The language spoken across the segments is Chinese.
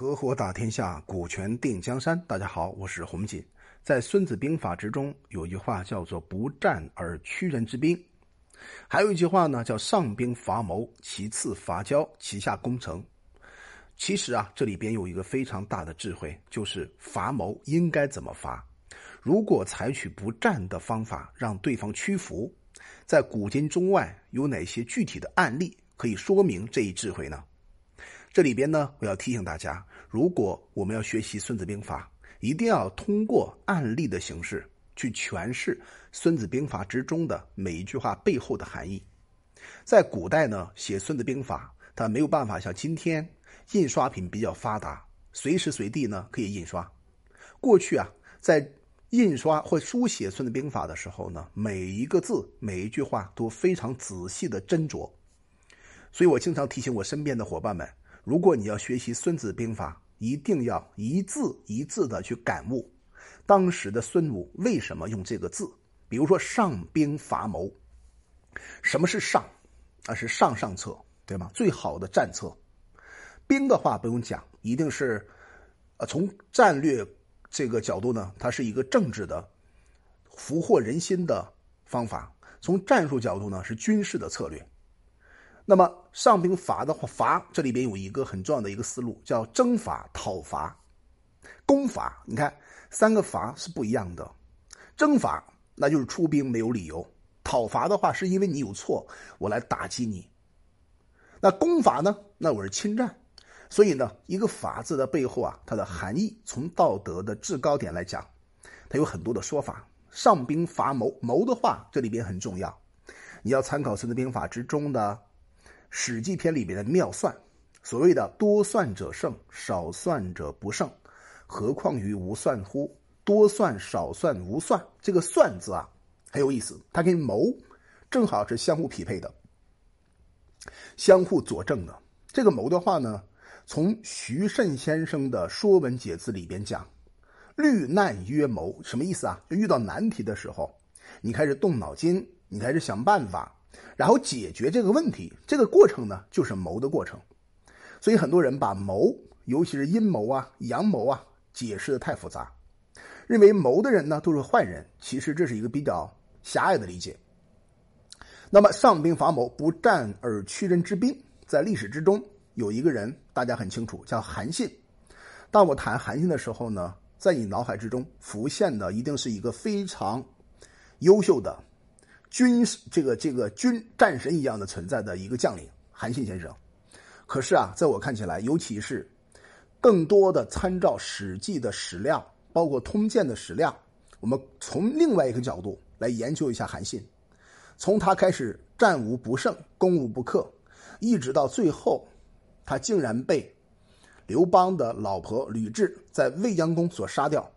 合伙打天下，股权定江山。大家好，我是洪锦。在《孙子兵法》之中，有一句话叫做“不战而屈人之兵”，还有一句话呢，叫“上兵伐谋，其次伐交，其下攻城”。其实啊，这里边有一个非常大的智慧，就是伐谋应该怎么伐。如果采取不战的方法，让对方屈服，在古今中外有哪些具体的案例可以说明这一智慧呢？这里边呢，我要提醒大家，如果我们要学习《孙子兵法》，一定要通过案例的形式去诠释《孙子兵法》之中的每一句话背后的含义。在古代呢，写《孙子兵法》，它没有办法像今天印刷品比较发达，随时随地呢可以印刷。过去啊，在印刷或书写《孙子兵法》的时候呢，每一个字、每一句话都非常仔细的斟酌。所以我经常提醒我身边的伙伴们。如果你要学习《孙子兵法》，一定要一字一字的去感悟当时的孙武为什么用这个字。比如说“上兵伐谋”，什么是上？啊，是上上策，对吗？最好的战策。兵的话不用讲，一定是，呃，从战略这个角度呢，它是一个政治的、俘获人心的方法；从战术角度呢，是军事的策略。那么上兵伐的话，伐这里边有一个很重要的一个思路，叫征伐、讨伐、攻伐。你看三个伐是不一样的。征伐那就是出兵没有理由，讨伐的话是因为你有错，我来打击你。那攻伐呢？那我是侵占。所以呢，一个伐字的背后啊，它的含义从道德的制高点来讲，它有很多的说法。上兵伐谋，谋的话这里边很重要，你要参考《孙子兵法》之中的。《史记》篇里面的妙算，所谓的多算者胜，少算者不胜，何况于无算乎？多算少算无算，这个“算”字啊很有意思，它跟谋正好是相互匹配的，相互佐证的。这个谋的话呢，从徐慎先生的《说文解字》里边讲，“虑难曰谋”，什么意思啊？就遇到难题的时候，你开始动脑筋，你开始想办法。然后解决这个问题，这个过程呢，就是谋的过程。所以很多人把谋，尤其是阴谋啊、阳谋啊，解释的太复杂，认为谋的人呢都是坏人。其实这是一个比较狭隘的理解。那么上兵伐谋，不战而屈人之兵，在历史之中有一个人，大家很清楚，叫韩信。当我谈韩信的时候呢，在你脑海之中浮现的一定是一个非常优秀的。军这个这个军战神一样的存在的一个将领韩信先生，可是啊，在我看起来，尤其是更多的参照《史记》的史料，包括《通鉴》的史料，我们从另外一个角度来研究一下韩信。从他开始战无不胜、攻无不克，一直到最后，他竟然被刘邦的老婆吕雉在未央宫所杀掉。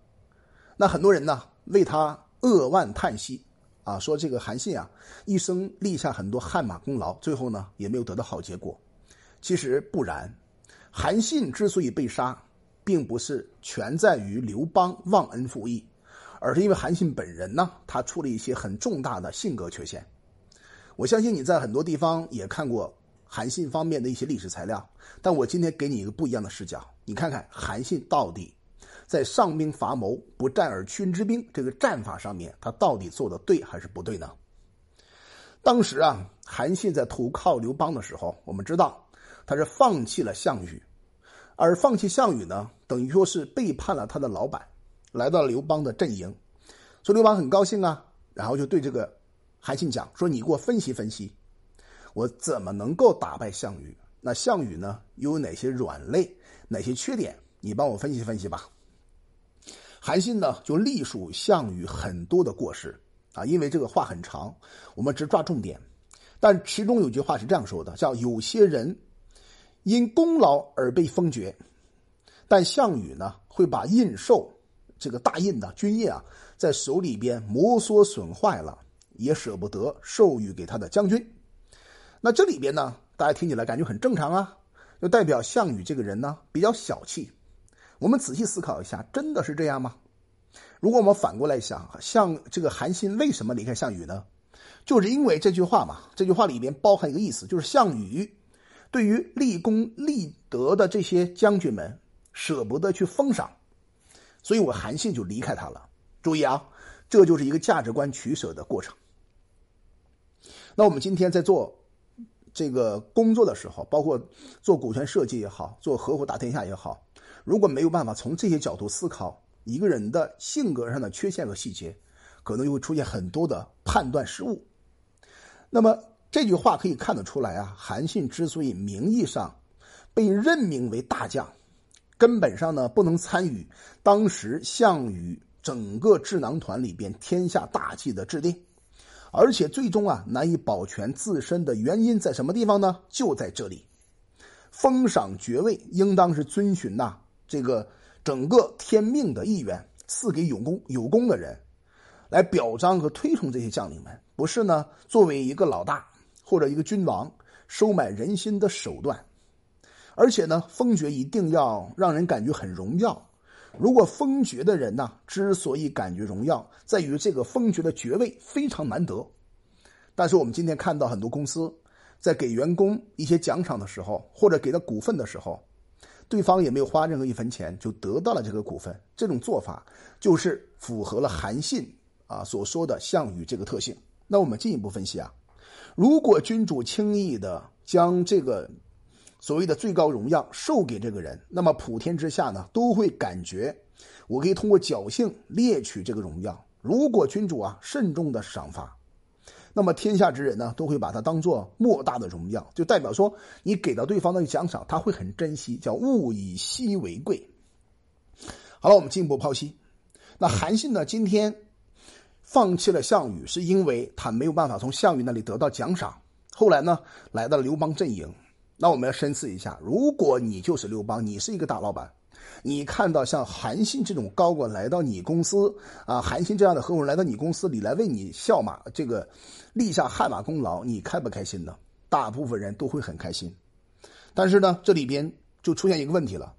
那很多人呢为他扼腕叹息。啊，说这个韩信啊，一生立下很多汗马功劳，最后呢也没有得到好结果。其实不然，韩信之所以被杀，并不是全在于刘邦忘恩负义，而是因为韩信本人呢，他出了一些很重大的性格缺陷。我相信你在很多地方也看过韩信方面的一些历史材料，但我今天给你一个不一样的视角，你看看韩信到底。在上兵伐谋，不战而屈人之兵这个战法上面，他到底做的对还是不对呢？当时啊，韩信在投靠刘邦的时候，我们知道他是放弃了项羽，而放弃项羽呢，等于说是背叛了他的老板，来到了刘邦的阵营。所以刘邦很高兴啊，然后就对这个韩信讲说：“你给我分析分析，我怎么能够打败项羽？那项羽呢，又有哪些软肋，哪些缺点？你帮我分析分析吧。”韩信呢，就隶属项羽很多的过失啊，因为这个话很长，我们只抓重点。但其中有句话是这样说的，叫“有些人因功劳而被封爵”，但项羽呢，会把印绶这个大印的军印啊，在手里边摩挲损坏了，也舍不得授予给他的将军。那这里边呢，大家听起来感觉很正常啊，就代表项羽这个人呢，比较小气。我们仔细思考一下，真的是这样吗？如果我们反过来想，像这个韩信为什么离开项羽呢？就是因为这句话嘛。这句话里边包含一个意思，就是项羽对于立功立德的这些将军们，舍不得去封赏，所以我韩信就离开他了。注意啊，这就是一个价值观取舍的过程。那我们今天在做这个工作的时候，包括做股权设计也好，做合伙打天下也好，如果没有办法从这些角度思考一个人的性格上的缺陷和细节，可能就会出现很多的判断失误。那么这句话可以看得出来啊，韩信之所以名义上被任命为大将，根本上呢不能参与当时项羽整个智囊团里边天下大计的制定。而且最终啊，难以保全自身的原因在什么地方呢？就在这里，封赏爵位应当是遵循呐这个整个天命的意愿，赐给有功有功的人，来表彰和推崇这些将领们，不是呢作为一个老大或者一个君王收买人心的手段。而且呢，封爵一定要让人感觉很荣耀。如果封爵的人呢，之所以感觉荣耀，在于这个封爵的爵位非常难得。但是我们今天看到很多公司在给员工一些奖赏的时候，或者给他股份的时候，对方也没有花任何一分钱就得到了这个股份。这种做法就是符合了韩信啊所说的项羽这个特性。那我们进一步分析啊，如果君主轻易的将这个。所谓的最高荣耀授给这个人，那么普天之下呢都会感觉，我可以通过侥幸猎取这个荣耀。如果君主啊慎重的赏罚，那么天下之人呢都会把它当做莫大的荣耀，就代表说你给到对方的奖赏，他会很珍惜，叫物以稀为贵。好了，我们进一步剖析，那韩信呢今天放弃了项羽，是因为他没有办法从项羽那里得到奖赏，后来呢来到了刘邦阵营。那我们要深思一下，如果你就是刘邦，你是一个大老板，你看到像韩信这种高管来到你公司啊，韩信这样的合伙人来到你公司里来为你效马，这个立下汗马功劳，你开不开心呢？大部分人都会很开心。但是呢，这里边就出现一个问题了。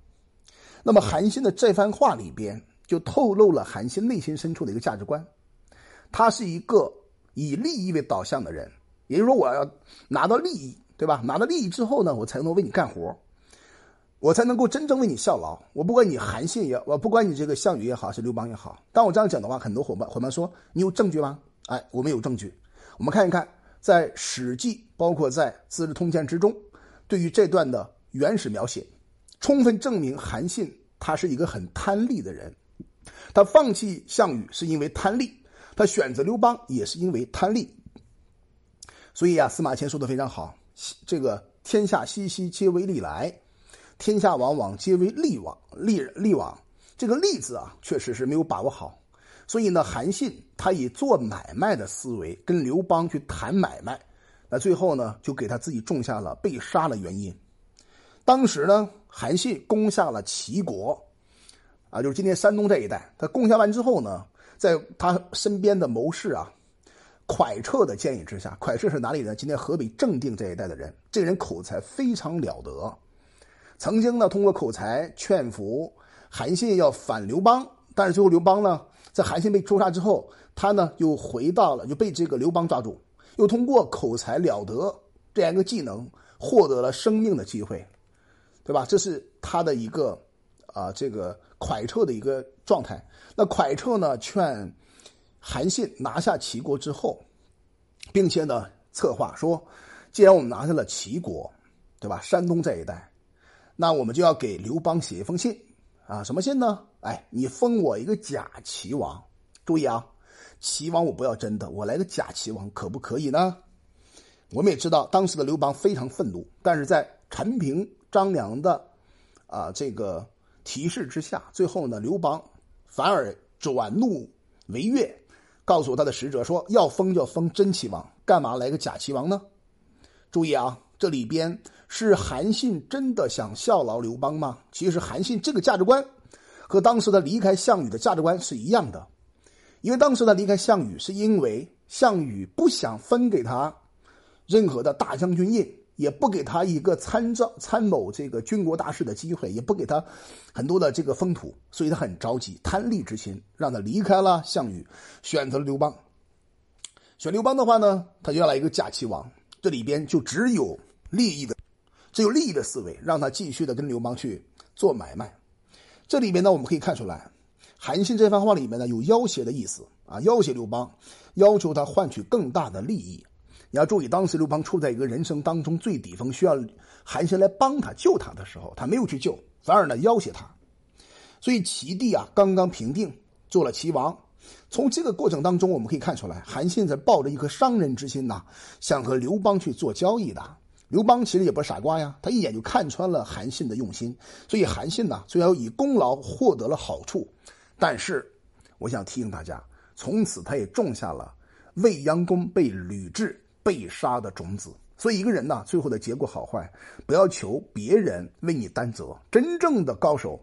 那么韩信的这番话里边就透露了韩信内心深处的一个价值观，他是一个以利益为导向的人，也就是说，我要拿到利益。对吧？拿到利益之后呢，我才能为你干活，我才能够真正为你效劳。我不管你韩信也，我不管你这个项羽也好，是刘邦也好。当我这样讲的话，很多伙伴伙伴说：“你有证据吗？”哎，我们有证据。我们看一看，在《史记》包括在《资治通鉴》之中，对于这段的原始描写，充分证明韩信他是一个很贪利的人。他放弃项羽是因为贪利，他选择刘邦也是因为贪利。所以啊，司马迁说的非常好。这个天下熙熙，皆为利来；天下往往，皆为利往。利利往，这个“利”字啊，确实是没有把握好。所以呢，韩信他以做买卖的思维跟刘邦去谈买卖，那最后呢，就给他自己种下了被杀的原因。当时呢，韩信攻下了齐国，啊，就是今天山东这一带。他攻下完之后呢，在他身边的谋士啊。蒯彻的建议之下，蒯彻是哪里人？今天河北正定这一带的人。这个人口才非常了得，曾经呢通过口才劝服韩信要反刘邦，但是最后刘邦呢在韩信被诛杀之后，他呢又回到了就被这个刘邦抓住，又通过口才了得这样一个技能获得了生命的机会，对吧？这是他的一个啊这个蒯彻的一个状态。那蒯彻呢劝。韩信拿下齐国之后，并且呢，策划说，既然我们拿下了齐国，对吧？山东这一带，那我们就要给刘邦写一封信啊，什么信呢？哎，你封我一个假齐王，注意啊，齐王我不要真的，我来个假齐王，可不可以呢？我们也知道，当时的刘邦非常愤怒，但是在陈平、张良的啊这个提示之下，最后呢，刘邦反而转怒为悦。告诉他的使者说：“要封就封真齐王，干嘛来个假齐王呢？”注意啊，这里边是韩信真的想效劳刘邦吗？其实韩信这个价值观和当时的离开项羽的价值观是一样的，因为当时他离开项羽是因为项羽不想分给他任何的大将军印。也不给他一个参照参谋这个军国大事的机会，也不给他很多的这个封土，所以他很着急，贪利之心让他离开了项羽，选择了刘邦。选刘邦的话呢，他就要来一个假齐王，这里边就只有利益的，只有利益的思维，让他继续的跟刘邦去做买卖。这里面呢，我们可以看出来，韩信这番话里面呢有要挟的意思啊，要挟刘邦，要求他换取更大的利益。你要注意，当时刘邦处在一个人生当中最底峰，需要韩信来帮他救他的时候，他没有去救，反而呢要挟他。所以齐地啊刚刚平定，做了齐王。从这个过程当中，我们可以看出来，韩信在抱着一颗商人之心呐，想和刘邦去做交易的。刘邦其实也不是傻瓜呀，他一眼就看穿了韩信的用心。所以韩信呢，虽然以功劳获得了好处，但是我想提醒大家，从此他也种下了未央宫被吕雉被杀的种子。所以一个人呢，最后的结果好坏，不要求别人为你担责。真正的高手，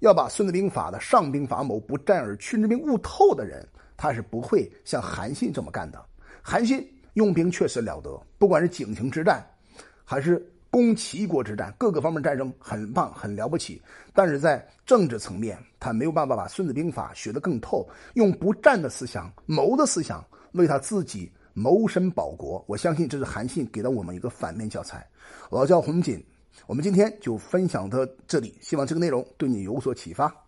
要把《孙子兵法》的上兵伐谋，不战而屈之兵悟透的人，他是不会像韩信这么干的。韩信用兵确实了得，不管是井陉之战。还是攻齐国之战，各个方面战争很棒，很了不起。但是在政治层面，他没有办法把《孙子兵法》学得更透，用不战的思想、谋的思想为他自己谋身保国。我相信这是韩信给了我们一个反面教材。我叫洪锦，我们今天就分享到这里，希望这个内容对你有所启发。